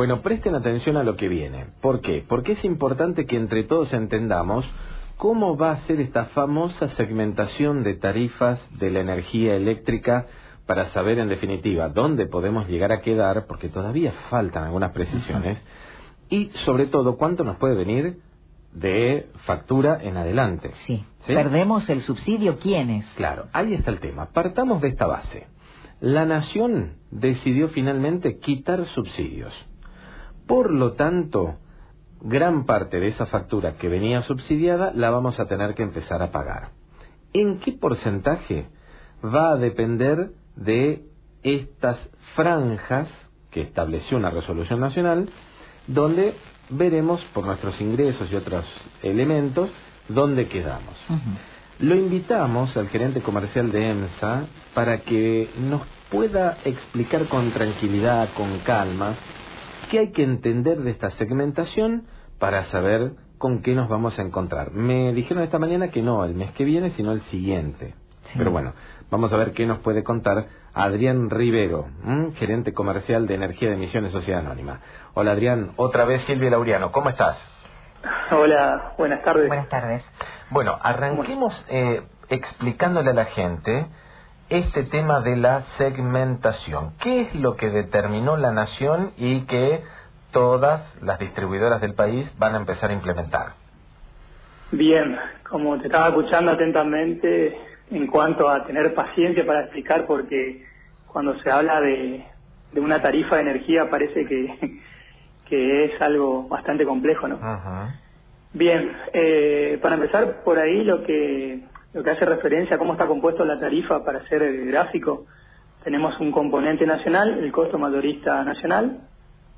Bueno, presten atención a lo que viene. ¿Por qué? Porque es importante que entre todos entendamos cómo va a ser esta famosa segmentación de tarifas de la energía eléctrica para saber en definitiva dónde podemos llegar a quedar, porque todavía faltan algunas precisiones, y sobre todo cuánto nos puede venir de factura en adelante. Sí. ¿Perdemos el subsidio quiénes? Claro, ahí está el tema. Partamos de esta base. La nación decidió finalmente quitar subsidios. Por lo tanto, gran parte de esa factura que venía subsidiada la vamos a tener que empezar a pagar. ¿En qué porcentaje? Va a depender de estas franjas que estableció una resolución nacional, donde veremos por nuestros ingresos y otros elementos dónde quedamos. Lo invitamos al gerente comercial de EMSA para que nos pueda explicar con tranquilidad, con calma, qué hay que entender de esta segmentación para saber con qué nos vamos a encontrar. Me dijeron esta mañana que no el mes que viene, sino el siguiente. Pero bueno, vamos a ver qué nos puede contar Adrián Rivero, gerente comercial de Energía de Emisiones Sociedad Anónima. Hola Adrián, otra vez Silvia Lauriano, ¿cómo estás? Hola, buenas tardes. Buenas tardes. Bueno, arranquemos eh, explicándole a la gente este tema de la segmentación. ¿Qué es lo que determinó la nación y que todas las distribuidoras del país van a empezar a implementar? Bien, como te estaba escuchando atentamente en cuanto a tener paciencia para explicar, porque cuando se habla de, una tarifa de energía parece que, que es algo bastante complejo, ¿no? Bien, eh, para empezar por ahí lo que lo que hace referencia a cómo está compuesto la tarifa para hacer el gráfico, tenemos un componente nacional, el costo mayorista nacional,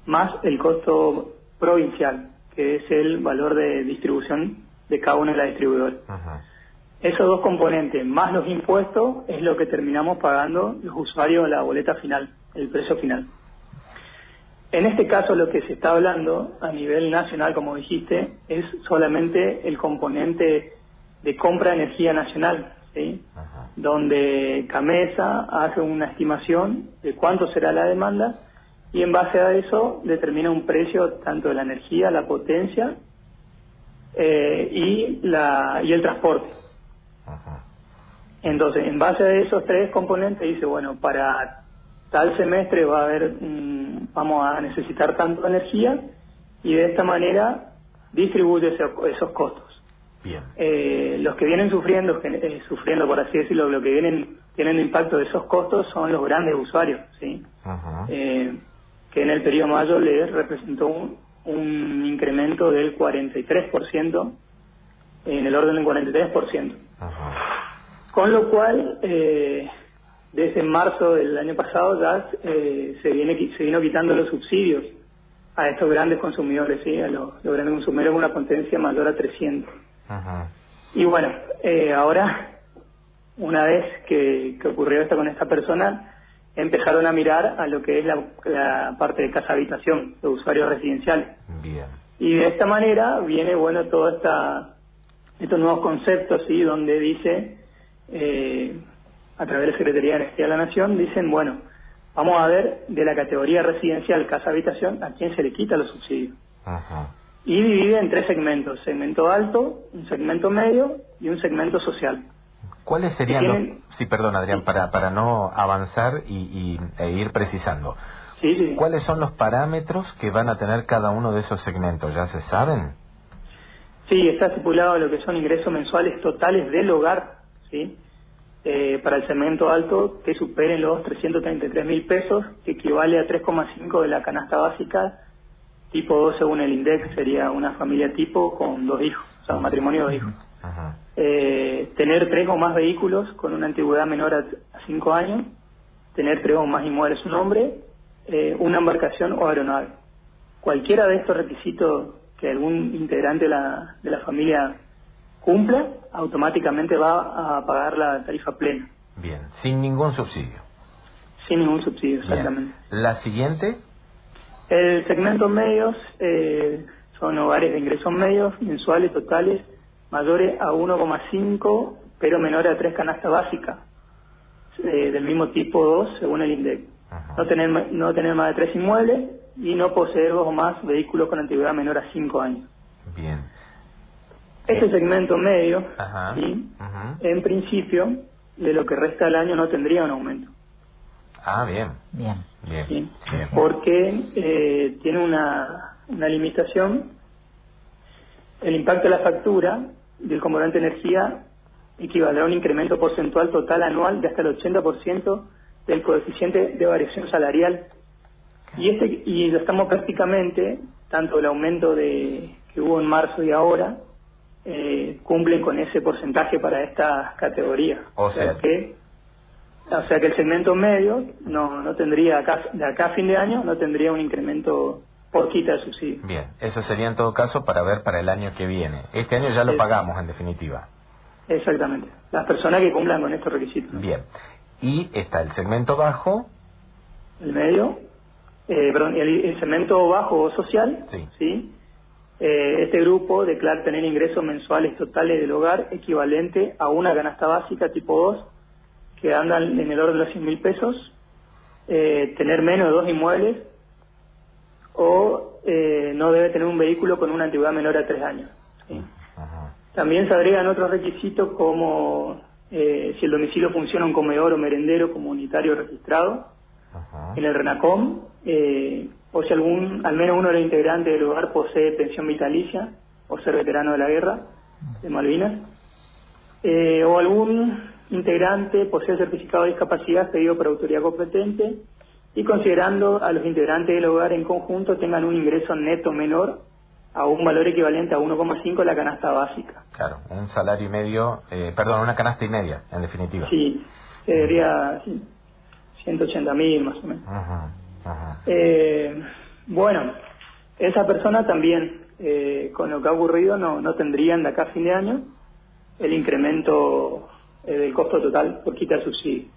más el costo provincial, que es el valor de distribución de cada uno de las distribuidores. Esos dos componentes, más los impuestos, es lo que terminamos pagando los usuarios la boleta final, el precio final. En este caso lo que se está hablando a nivel nacional, como dijiste, es solamente el componente de compra de energía nacional, ¿sí? donde Camesa hace una estimación de cuánto será la demanda y en base a eso determina un precio tanto de la energía, la potencia eh, y, la, y el transporte. Entonces, en base a esos tres componentes dice, bueno, para tal semestre va a haber, mm, vamos a necesitar tanta energía y de esta manera distribuye esos costos. Eh, los que vienen sufriendo, eh, sufriendo por así decirlo, lo que vienen tienen impacto de esos costos son los grandes usuarios, ¿sí? Eh, que en el periodo mayo les representó un, incremento del 43%, en el orden del 43%. Con lo cual, desde marzo del año pasado ya se, viene, se vino quitando los subsidios a estos grandes consumidores, ¿sí? a los, los grandes consumidores con una potencia mayor a 300. Y bueno, eh, ahora, una vez que, ocurrió esto con esta persona, empezaron a mirar a lo que es la, parte de casa habitación, de usuarios residenciales. Y de esta manera viene, bueno, todo esta, estos nuevos conceptos, ¿sí? Donde dice, eh, a través de la Secretaría de Energía de la Nación, dicen, bueno, vamos a ver de la categoría residencial casa habitación a quién se le quita los subsidios. Ajá y divide en tres segmentos, segmento alto, un segmento medio y un segmento social. ¿Cuáles serían los... Sí, perdón Adrián, para, para no avanzar y, e ir precisando. Sí, ¿Cuáles son los parámetros que van a tener cada uno de esos segmentos? ¿Ya se saben? Sí, está estipulado lo que son ingresos mensuales totales del hogar, ¿sí? Eh, para el segmento alto que superen los 333 mil pesos, que equivale a 3,5 de la canasta básica Tipo 2, según el INDEX, sería una familia tipo con dos hijos, o sea, un matrimonio de dos hijos. Eh, tener tres o más vehículos con una antigüedad menor a, cinco años, tener tres o más inmuebles su nombre, eh, una embarcación o aeronave. Cualquiera de estos requisitos que algún integrante de la, de la familia cumpla, automáticamente va a pagar la tarifa plena. Bien, sin ningún subsidio. Sin ningún subsidio, exactamente. La siguiente el segmento medios eh, son hogares de ingresos medios mensuales totales mayores a 1,5 pero menores a 3 canastas básicas eh, del mismo tipo 2 según el INDEC. No tener, no tener más de 3 inmuebles y no poseer dos o más vehículos con antigüedad menor a cinco años. Bien. Este segmento medio, en principio, de lo que resta del año no tendría un aumento. Ah, bien. Bien. bien. Porque eh, tiene una, una limitación. El impacto de la factura del componente energía equivaldrá a un incremento porcentual total anual de hasta el 80% del coeficiente de variación salarial. Y este y lo estamos prácticamente, tanto el aumento de que hubo en marzo y ahora, eh, cumplen con ese porcentaje para esta categoría. O sea, que o sea que el segmento medio no, no tendría, acá, de acá a fin de año, no tendría un incremento por quita de subsidio. Bien, eso sería en todo caso para ver para el año que viene. Este año ya lo pagamos en definitiva. Exactamente, las personas que cumplan con estos requisitos. Bien, y está el segmento bajo. El medio, eh, perdón, el, segmento bajo social, sí. ¿sí? Eh, este grupo declara tener ingresos mensuales totales del hogar equivalente a una canasta básica tipo 2 que andan en el orden de los 100 mil pesos, eh, tener menos de dos inmuebles o eh, no debe tener un vehículo con una antigüedad menor a tres años. También se agregan otros requisitos como si el domicilio funciona un comedor o merendero comunitario registrado en el RENACOM, o si algún, al menos uno de los integrantes del hogar posee pensión vitalicia o ser veterano de la guerra de Malvinas, eh, o algún integrante posee certificado de discapacidad pedido por autoridad competente y considerando a los integrantes del hogar en conjunto tengan un ingreso neto menor a un valor equivalente a 1,5 de la canasta básica. Claro, un salario y medio, eh, perdón, una canasta y media, en definitiva. Sí, sería 180 mil más o menos. Eh, bueno, esa persona también, eh, con lo que ha ocurrido, no, no tendrían de acá a fin de año el incremento eh, del costo total por quitar subsidio.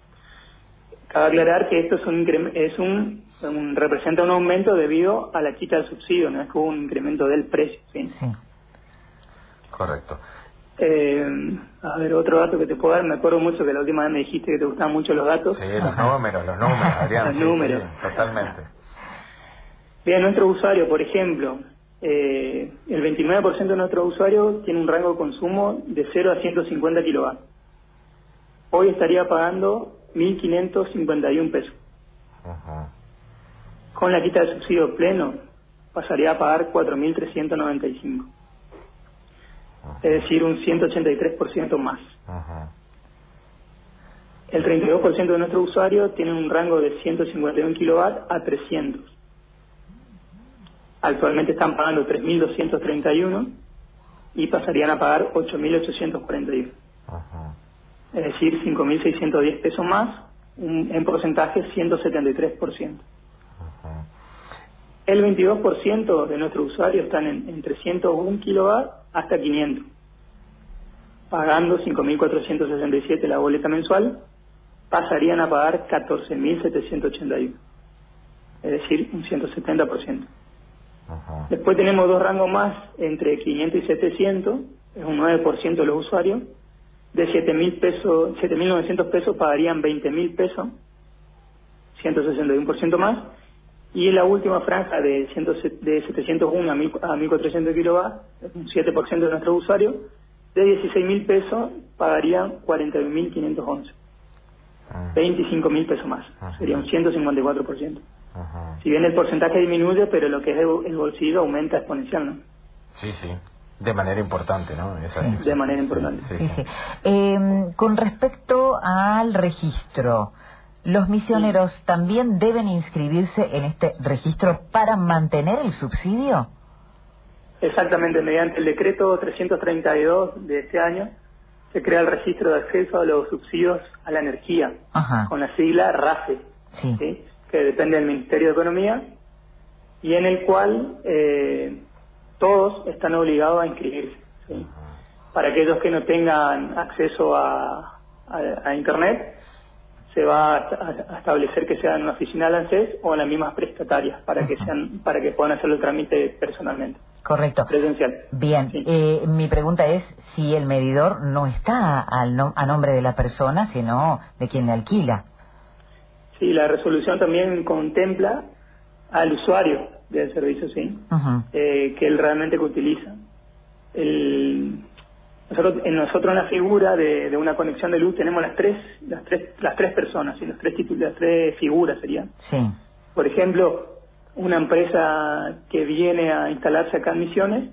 Cabe aclarar que esto es un, es un, representa un aumento debido a la quita del subsidio, no es como un incremento del precio. ¿sí? Correcto. Eh, a ver, otro dato que te puedo dar, me acuerdo mucho que la última vez me dijiste que te gustaban mucho los datos. Sí, los números, los números, Adrián. los números. totalmente. Bien, nuestro usuario, por ejemplo, eh, el 29% de nuestros usuarios tiene un rango de consumo de 0 a 150 kilovatios. Hoy estaría pagando 1.551 pesos. Con la quita de subsidio pleno, pasaría a pagar 4.395 es decir, un 183% más. El 32% de nuestros usuarios tienen un rango de 151 kilowatts a 300. Actualmente están pagando 3.231 y pasarían a pagar 8.841. Es decir, 5.610 pesos más, en porcentaje 173%. El 22% de nuestros usuarios están en, en 301 kilowatts hasta 500, pagando 5.467 la boleta mensual, pasarían a pagar 14.781, es decir, un 170%. Después tenemos dos rangos más entre 500 y 700, es un 9% de los usuarios. De 7.000 pesos, 7.900 pesos pagarían 20.000 pesos, 161% más y en la última franja de, de 701 a, 1.400 kilowatts, un 7% de nuestros usuarios, de 16.000 pesos pagarían 41.511. 25 mil pesos más, sería un 154%. Si bien el porcentaje disminuye, pero lo que es el, bolsillo aumenta exponencialmente. Sí, sí, de manera importante, ¿no? de manera importante. Sí, sí. Eh, con respecto al registro, ¿Los misioneros también deben inscribirse en este registro para mantener el subsidio? Exactamente, mediante el decreto 332 de este año se crea el registro de acceso a los subsidios a la energía, con la sigla RAFE, que depende del Ministerio de Economía, y en el cual eh, todos están obligados a inscribirse. Para aquellos que no tengan acceso a Internet, se va a, establecer que sea en una oficina de ANSES o en las mismas prestatarias para que sean para que puedan hacer el trámite personalmente. Correcto. Presencial. Bien, eh, mi pregunta es si el medidor no está al a nombre de la persona, sino de quien le alquila. Sí, la resolución también contempla al usuario del servicio, sí, eh, que él realmente que utiliza. El, nosotros, en nosotros en la figura de, de, una conexión de luz tenemos las tres, las tres, las tres personas, y los tres las tres figuras serían. Sí. Por ejemplo, una empresa que viene a instalarse acá en Misiones,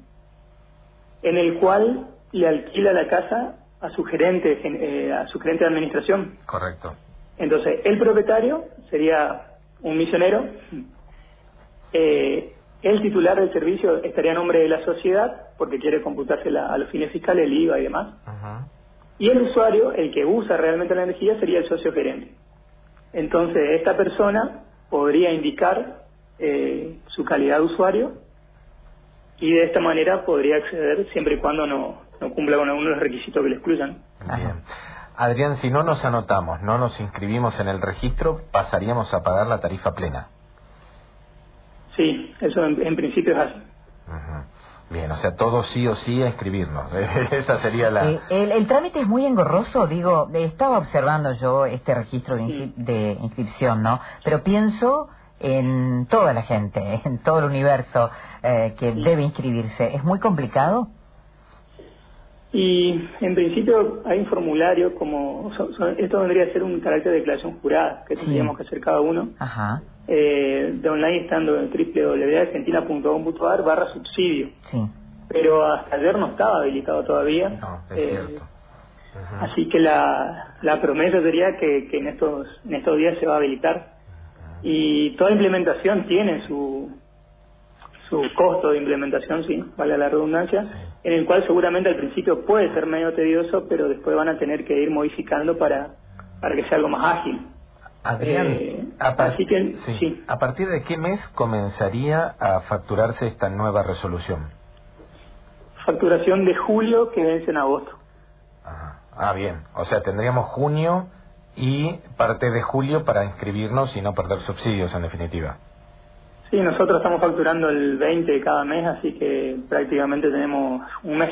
en el cual le alquila la casa a su gerente, eh, a su gerente de administración. Correcto. Entonces, el propietario sería un misionero, eh, el titular del servicio estaría a nombre de la sociedad porque quiere computarse a los fines fiscales, el IVA y demás. Y el usuario, el que usa realmente la energía, sería el socio gerente. Entonces, esta persona podría indicar eh, su calidad de usuario y de esta manera podría acceder siempre y cuando no, no cumpla con algunos de los requisitos que le excluyan. Bien. Adrián, si no nos anotamos, no nos inscribimos en el registro, pasaríamos a pagar la tarifa plena. Sí, eso en, principio es así. Bien, o sea, todo sí o sí a inscribirnos. Esa sería la... Eh, el, trámite es muy engorroso, digo, estaba observando yo este registro de, inscripción, ¿no? Pero pienso en toda la gente, en todo el universo eh, que debe inscribirse. ¿Es muy complicado? Y en principio hay un formulario como, esto vendría a ser un carácter de declaración jurada que tendríamos que hacer cada uno. Ajá. Eh, de online estando en www.argentina.com.ar barra subsidio. Sí. Pero hasta ayer no estaba habilitado todavía. No, es eh, cierto. Así que la, la promesa sería que, que en, estos, en estos días se va a habilitar. Y toda implementación tiene su, su costo de implementación, sí, vale la redundancia, en el cual seguramente al principio puede ser medio tedioso, pero después van a tener que ir modificando para, para que sea algo más ágil. Adrián, eh, a, partir de qué mes comenzaría a facturarse esta nueva resolución? Facturación de julio que vence en agosto. Ah, bien. O sea, tendríamos junio y parte de julio para inscribirnos y no perder subsidios, en definitiva. Sí, nosotros estamos facturando el 20 de cada mes, así que prácticamente tenemos un mes.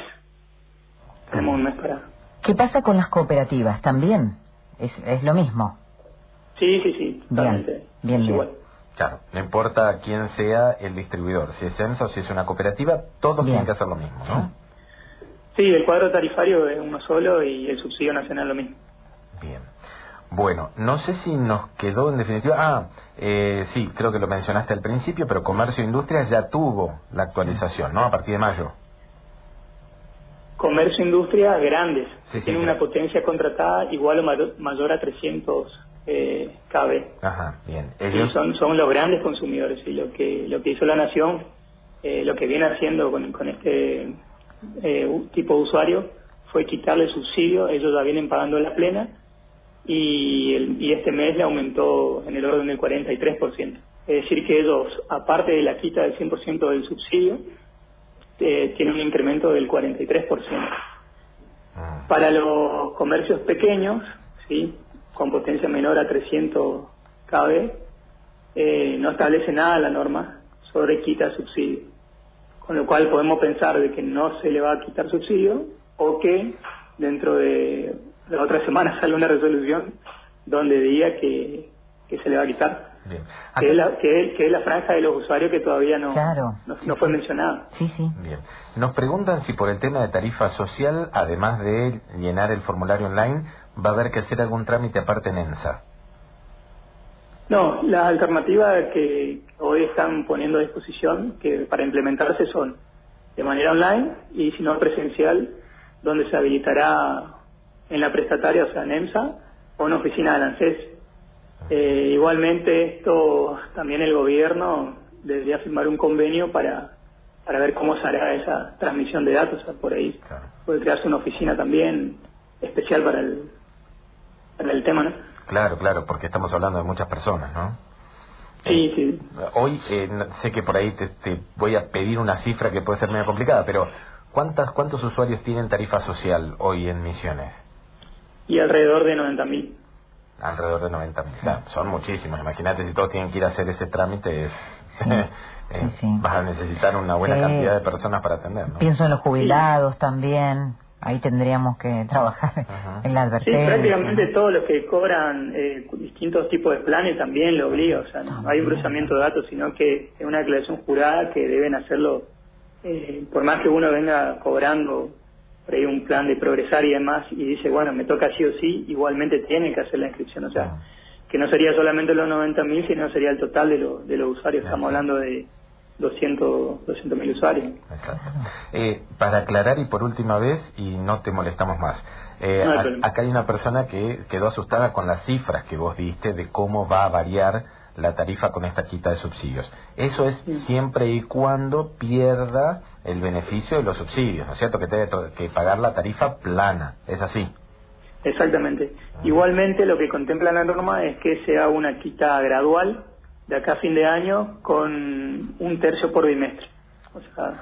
Tenemos un mes para... ¿Qué pasa con las cooperativas? ¿También? ¿Es, es lo mismo? Sí, sí, sí, totalmente. Bien, bien, Claro, no importa quién sea el distribuidor, si es ENSA o si es una cooperativa, todos tienen que hacer lo mismo, ¿no? Sí, el cuadro tarifario es uno solo y el subsidio nacional lo mismo. Bien. Bueno, no sé si nos quedó en definitiva. Ah, eh, sí, creo que lo mencionaste al principio, pero Comercio e Industria ya tuvo la actualización, ¿no? A partir de mayo. Comercio e Industria grandes. Tiene una potencia contratada igual o mayor, a 300 eh, KB. Ajá, bien. Ellos son, son los grandes consumidores y lo que lo que hizo la nación, eh, lo que viene haciendo con, con este eh, tipo de usuario fue quitarle subsidio. Ellos ya vienen pagando la plena y, el, y este mes le aumentó en el orden del 43%. Es decir, que ellos, aparte de la quita del 100% del subsidio, eh, tienen un incremento del 43%. Ah. Para los comercios pequeños, ¿sí? Con potencia menor a 300 kb, eh, no establece nada la norma sobre quita subsidio. Con lo cual podemos pensar de que no se le va a quitar subsidio o que dentro de la otra semana sale una resolución donde diga que, que se le va a quitar. Que, es la, que, es, la franja de los usuarios que todavía no, no, fue mencionada. Sí, sí. Bien. Nos preguntan si por el tema de tarifa social, además de llenar el formulario online, va a haber que hacer algún trámite aparte en ENSA. No, las alternativas que hoy están poniendo a disposición que para implementarse son de manera online y si no presencial, donde se habilitará en la prestataria, o sea, en EMSA, o en oficina de ANSES. Eh, igualmente, esto también el gobierno debería firmar un convenio para, para ver cómo se hará esa transmisión de datos. O sea, por ahí puede crearse una oficina también especial para el, el tema, ¿no? Claro, claro, porque estamos hablando de muchas personas, ¿no? Sí, eh, sí. Hoy eh, sé que por ahí te, te, voy a pedir una cifra que puede ser medio complicada, pero ¿cuántas, ¿cuántos usuarios tienen tarifa social hoy en Misiones? y alrededor de 90.000. Alrededor de 90.000. son muchísimos. Imagínate si todos tienen que ir a hacer ese trámite, es, eh, vas a necesitar una buena cantidad de personas para atender. Pienso en los jubilados también. Ahí tendríamos que trabajar en la advertencia. Sí, prácticamente todos los que cobran eh, distintos tipos de planes también lo obliga, o sea, no hay un cruzamiento de datos, sino que es una declaración jurada que deben hacerlo, eh, por más que uno venga cobrando por ahí un plan de progresar y demás, y dice, bueno, me toca sí o sí, igualmente tiene que hacer la inscripción, o sea, que no sería solamente los 90.000, sino sería el total de, lo, de los usuarios, estamos hablando de 200 mil usuarios. Exacto. Eh, para aclarar y por última vez, y no te molestamos más, eh, acá hay una persona que quedó asustada con las cifras que vos diste de cómo va a variar la tarifa con esta quita de subsidios. Eso es siempre y cuando pierda el beneficio de los subsidios, ¿no es cierto? Que debe que pagar la tarifa plana, ¿es así? Exactamente. Igualmente lo que contempla la norma es que sea una quita gradual de acá a fin de año con un tercio por bimestre. O sea,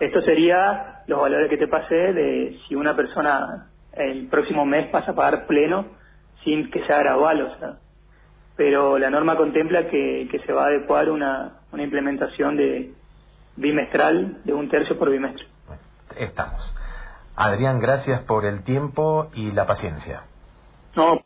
esto sería los valores que te pasé de si una persona el próximo mes pasa a pagar pleno sin que sea gradual, o sea. Pero la norma contempla que, que se va a adecuar una, una implementación de bimestral de un tercio por bimestre. Estamos. Adrián, gracias por el tiempo y la paciencia. No,